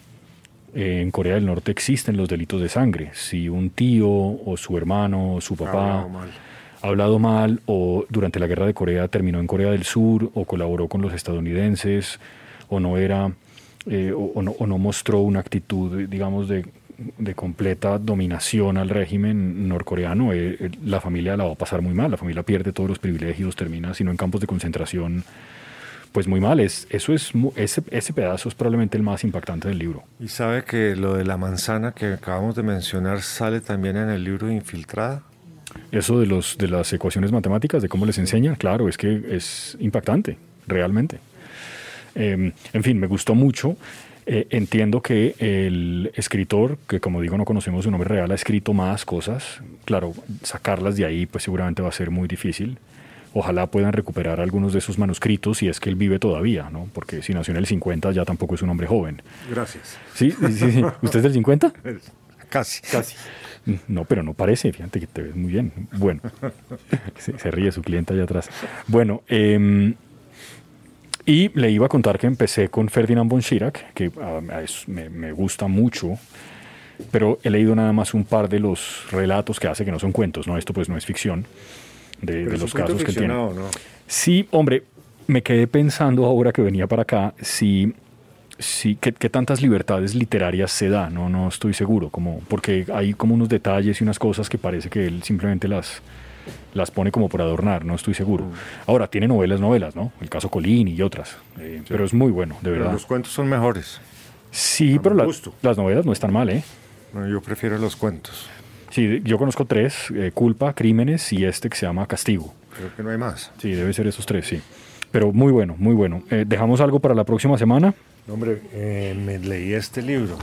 eh, en Corea del Norte existen los delitos de sangre. Si un tío o su hermano o su papá mal. ha hablado mal o durante la guerra de Corea terminó en Corea del Sur o colaboró con los estadounidenses o no era eh, o, o no, o no mostró una actitud, digamos, de, de completa dominación al régimen norcoreano, eh, eh, la familia la va a pasar muy mal, la familia pierde todos los privilegios, termina sino en campos de concentración, pues muy mal. Es, eso es, ese, ese pedazo es probablemente el más impactante del libro. Y sabe que lo de la manzana que acabamos de mencionar sale también en el libro Infiltrada. Eso de, los, de las ecuaciones matemáticas, de cómo les enseñan, claro, es que es impactante, realmente. Eh, en fin, me gustó mucho. Eh, entiendo que el escritor, que como digo no conocemos su nombre real, ha escrito más cosas. Claro, sacarlas de ahí pues seguramente va a ser muy difícil. Ojalá puedan recuperar algunos de esos manuscritos si es que él vive todavía, ¿no? Porque si nació en el 50 ya tampoco es un hombre joven. Gracias. ¿Sí? sí, sí, sí. ¿Usted es del 50? Casi. Casi. No, pero no parece, fíjate que te ves muy bien. Bueno, se, se ríe su cliente allá atrás. Bueno, eh, y le iba a contar que empecé con Ferdinand von Schirach, que es- me, me gusta mucho, pero he leído nada más un par de los relatos que hace, que no son cuentos, ¿no? Esto pues no es ficción, de, los casos que tiene. ¿no? Sí, hombre, me quedé pensando ahora que venía para acá si, si qué, qué tantas libertades literarias se da, no, no estoy seguro, como, porque hay como unos detalles y unas cosas que parece que él simplemente las, las pone como por adornar, no estoy seguro. Ahora, tiene novelas, novelas, ¿no? El caso Colín y otras, eh, pero es muy bueno, de Pero verdad. los cuentos son mejores. Sí, pero la- las novelas no están mal, ¿eh? Bueno, yo prefiero los cuentos. Sí, yo conozco tres, eh, Culpa, Crímenes y este que se llama Castigo. Creo que no hay más. Sí, debe ser esos tres, sí. Pero muy bueno, muy bueno. Eh, ¿Dejamos algo para la próxima semana? Hombre, eh, me leí este libro.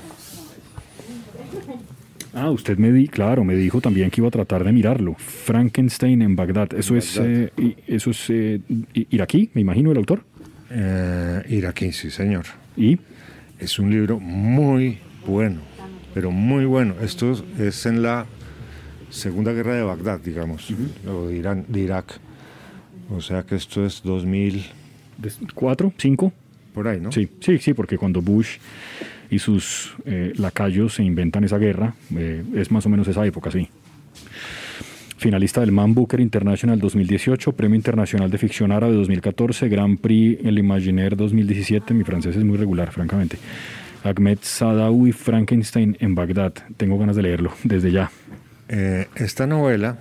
Ah, usted me di, claro, me dijo también que iba a tratar de mirarlo. Frankenstein en Bagdad. Eso es, Bagdad. eh, eso es eh, iraquí, me imagino, el autor. Eh, Iraquí, sí, señor. Y Es un libro muy bueno, pero muy bueno. Esto es- en la Segunda Guerra de Bagdad, digamos, o de, Irán, de Irak. O sea que esto es 2000, des- cuatro, cinco. por ahí, ¿no? Sí, sí, sí, porque cuando Bush y sus eh, lacayos se inventan esa guerra, eh, es más o menos esa época, sí. Finalista del Man Booker International 2018, Premio Internacional de Ficción Árabe 2014, Grand Prix El Imaginaire 2017. Mi francés es muy regular, francamente. Ahmed Sadawi, Frankenstein en Bagdad. Tengo ganas de leerlo desde ya. Eh, esta novela,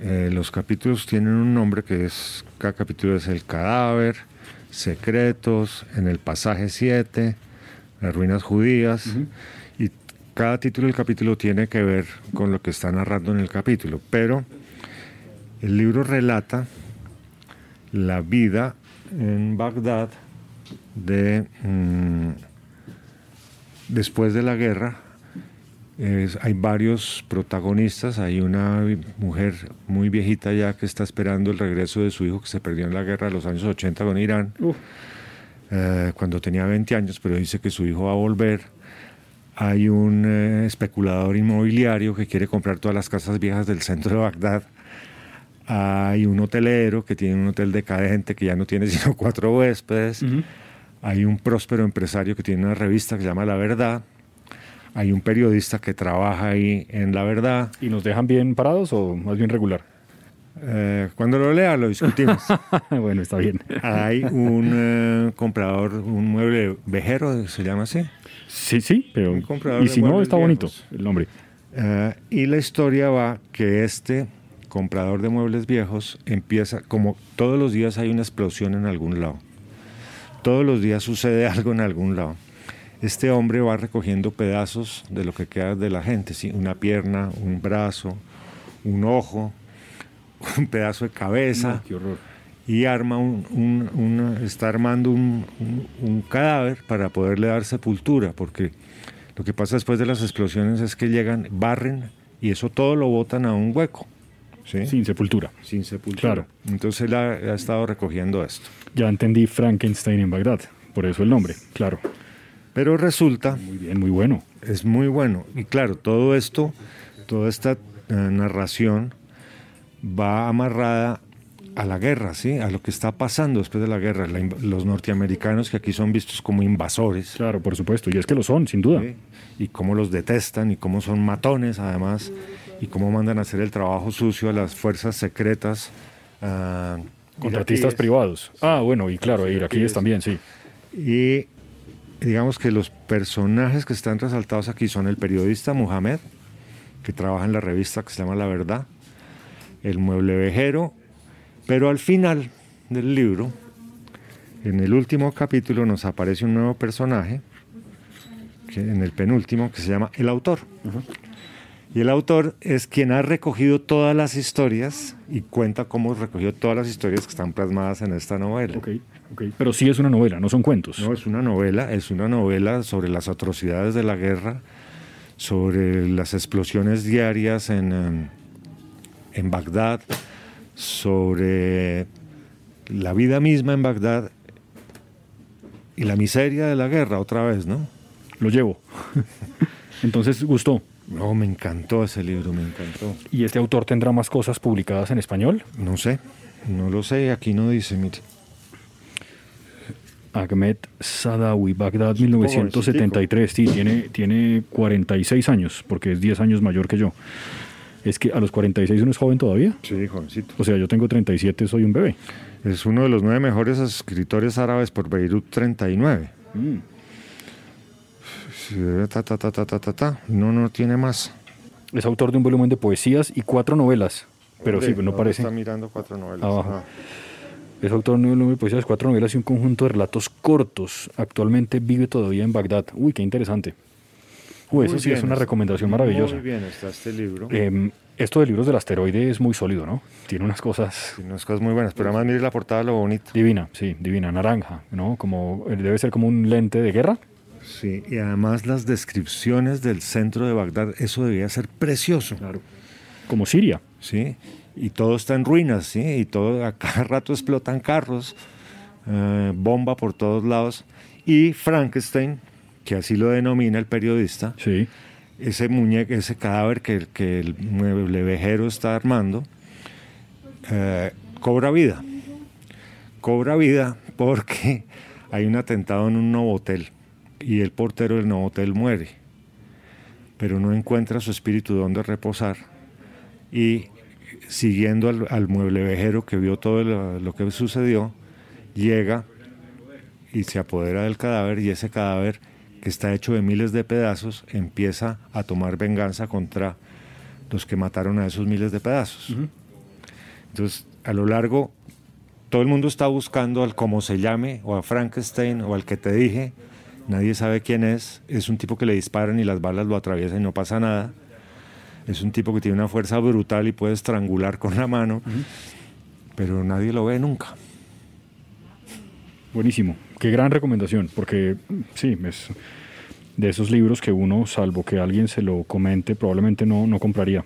eh, los capítulos tienen un nombre que es, cada capítulo es El cadáver, Secretos, En el pasaje 7, Las ruinas judías, y cada título del capítulo tiene que ver con lo que está narrando en el capítulo, pero el libro relata la vida en Bagdad de mm, después de la guerra. Es- hay varios protagonistas. Hay una mujer muy viejita ya que está esperando el regreso de su hijo que se perdió en la guerra de los años 80 con Irán, eh, cuando tenía 20 años, pero dice que su hijo va a volver. Hay un eh, especulador inmobiliario que quiere comprar todas las casas viejas del centro de Bagdad. Hay un hotelero que tiene un hotel decadente que ya no tiene sino cuatro huéspedes. Hay un próspero empresario que tiene una revista que se llama La Verdad. Hay un periodista que trabaja ahí en La Verdad. ¿Y nos dejan bien parados o más bien regular? Eh, cuando lo lea lo discutimos. bueno, está bien. Hay un eh, comprador, un mueble vejero, se llama así. Sí, sí, pero... Un comprador Y si no, está bonito viejos. el nombre. Eh, y la historia va que este comprador de muebles viejos empieza, como todos los días hay una explosión en algún lado. Todos los días sucede algo en algún lado. Este hombre va recogiendo pedazos de lo que queda de la gente, ¿sí? una pierna, un brazo, un ojo, un pedazo de cabeza qué horror. y arma un, un- una- está armando un, un- un cadáver para poderle dar sepultura, porque lo que pasa después de las explosiones es que llegan, barren y eso todo lo botan a un hueco, ¿sí? Sin sepultura. sin sepultura. Claro. Entonces él ha, ha estado recogiendo esto. Ya entendí Frankenstein en Bagdad. Por eso el nombre, claro. Pero resulta, Muy bien, muy bueno. es muy bueno, y claro, todo esto, toda esta eh, narración va amarrada a la guerra, ¿sí? a lo que está pasando después de la guerra. La los norteamericanos que aquí son vistos como invasores. Claro, por supuesto. Y es que lo son, sin duda. ¿sí? Y cómo los detestan y cómo son matones además. Y cómo mandan a hacer el trabajo sucio a las fuerzas secretas. ah, Contratistas privados. Ah, bueno, y claro, e iraquíes también, sí. Y digamos que los personajes que están resaltados aquí son el periodista Mohamed, que trabaja en la revista que se llama La Verdad, el mueble vejero, pero al final del libro, en el último capítulo, nos aparece un nuevo personaje, que en el penúltimo, que se llama el autor. Y el autor es quien ha recogido todas las historias y cuenta cómo recogió todas las historias que están plasmadas en esta novela. Ok, ok. Pero sí es una novela, no son cuentos. No, es una novela, es una novela sobre las atrocidades de la guerra, sobre las explosiones diarias en, em, en Bagdad, sobre la vida misma en Bagdad y la miseria de la guerra otra vez, ¿no? Lo llevo. Entonces, gustó. No, me encantó ese libro, me encantó. ¿Y este autor tendrá más cosas publicadas en español? No sé, no lo sé, aquí no dice, mire. Ahmed Sadawi, Bagdad, 1973. Sí, tiene, tiene 46 años, porque es 10 años mayor que yo. Es que a los 46 uno es joven todavía. Sí, jovencito. O sea, yo tengo 37, soy un bebé. Es uno de los nueve mejores escritores árabes por Beirut 39. Sí, ta, ta, ta, ta, ta, ta, ta. No, no tiene más. Es autor de un volumen de poesías y cuatro novelas. Pero sí, no parece. Está mirando cuatro novelas. Abajo. Ah. Es autor de un volumen de poesías, cuatro novelas y un conjunto de relatos cortos. Actualmente vive todavía en Bagdad. Uy, qué interesante. Uy, eso Muy sí es una recomendación maravillosa. Muy bien está este libro. Em, esto de libros del asteroide es muy sólido, ¿no? Tiene unas cosas Tiene unas cosas muy buenas, pero además mire la portada, lo bonito. divina, sí, divina, naranja, ¿no? Como eh, debe ser como un lente de guerra. Sí, y además las descripciones del centro de Bagdad, eso debía ser precioso. Claro. Como Siria. ¿sí? Y todo está en ruinas, ¿sí? Y todo, a cada rato explotan carros, eh, bomba por todos lados. Y Frankenstein, que así lo denomina el periodista, Sí. ese muñeco, ese cadáver que, que el mueble vejero está armando, eh, cobra vida. Cobra vida porque hay un atentado en un novotel y el portero del novotel muere, pero no encuentra su espíritu donde reposar y siguiendo al, al mueble vejero que vio todo lo, lo que sucedió, llega y se apodera del cadáver y ese cadáver que está hecho de miles de pedazos empieza a tomar venganza contra los que mataron a esos miles de pedazos. Entonces, a lo largo, todo el mundo está buscando al como se llame, o a Frankenstein, o al que te dije, nadie sabe quién es, es un tipo que le disparan y las balas lo atraviesan y no pasa nada. Es un tipo que tiene una fuerza brutal y puede estrangular con la mano, pero nadie lo ve nunca. Buenísimo. Qué gran recomendación, porque sí, es de esos libros que uno, salvo que alguien se lo comente, probablemente no, no compraría.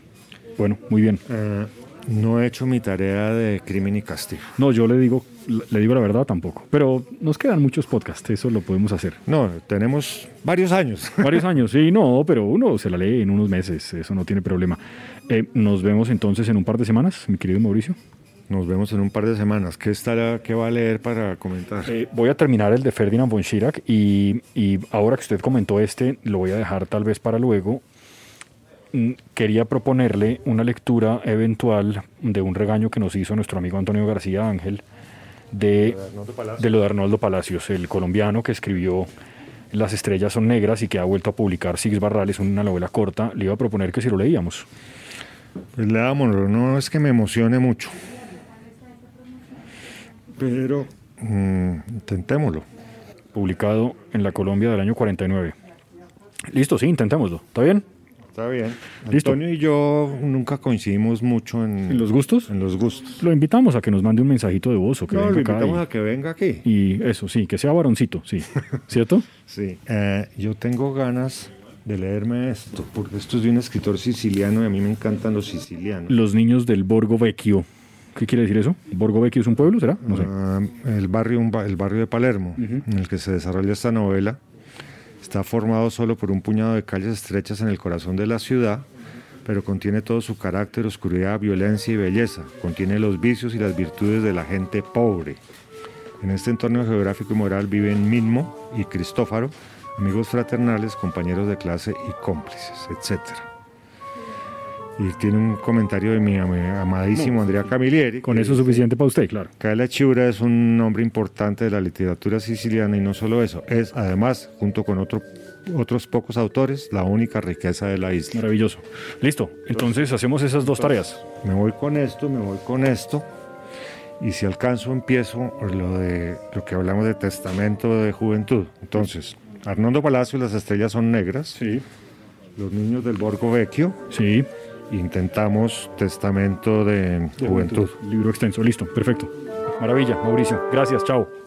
Bueno, muy bien. Eh, no he hecho mi tarea de crimen y castigo. No, yo le digo, le digo la verdad tampoco. Pero nos quedan muchos podcasts, eso lo podemos hacer. No, tenemos varios años. Varios años, sí, no, pero uno se la lee en unos meses, eso no tiene problema. Eh, nos vemos entonces en un par de semanas, mi querido Mauricio. Nos vemos en un par de semanas. ¿Qué, estará, qué va a leer para comentar? Eh, voy a terminar el de Ferdinand von Schirach y, y ahora que usted comentó este, lo voy a dejar tal vez para luego. Mm, Quería proponerle una lectura eventual de un regaño que nos hizo nuestro amigo Antonio García Ángel de, de lo de Arnoldo Palacios, el colombiano que escribió Las estrellas son negras y que ha vuelto a publicar Six Barrales, una novela corta. Le iba a proponer que si lo leíamos. Pues leámoslo, no es que me emocione mucho. Pero mm, intentémoslo. Publicado en la Colombia del año 49. Listo, sí, intentémoslo. ¿Está bien? Está bien. Listo. Antonio y yo nunca coincidimos mucho en, ¿En los gustos? en los gustos. Lo invitamos a que nos mande un mensajito de voz o que No, lo venga acá invitamos y- a que venga aquí. Y eso, sí, que sea varoncito, sí. ¿Cierto? Sí. Eh, yo tengo ganas de leerme esto, porque esto es de un escritor siciliano y a mí me encantan los sicilianos. Los niños del Borgo Vecchio. ¿Qué quiere decir eso? ¿Borgo Vecchio es un pueblo, será? No sé. Ah, el, barrio, el barrio de Palermo, en el que se desarrolla esta novela, está formado solo por un puñado de calles estrechas en el corazón de la ciudad, pero contiene todo su carácter, oscuridad, violencia y belleza. Contiene los vicios y las virtudes de la gente pobre. En este entorno geográfico y moral viven Mismo y Cristófaro, amigos fraternales, compañeros de clase y cómplices, etc. Y tiene un comentario de mi am- amadísimo Andrea Camilleri. Con eso es suficiente para usted, claro. Caela Chiura es un nombre importante de la literatura siciliana y no solo eso, es además, junto con otro- otros pocos autores, la única riqueza de la isla. Maravilloso. Listo. Entonces hacemos esas dos tareas. Me voy con esto, me voy con esto. Y si alcanzo, empiezo por lo de lo que hablamos de testamento de juventud. Entonces, Arnoldo Palacio, las estrellas son negras. Sí. Los niños del Borgo Vecchio. Sí. Intentamos testamento de, juventud. Libro extenso. Listo. Perfecto. Maravilla, Mauricio. Gracias. Chao.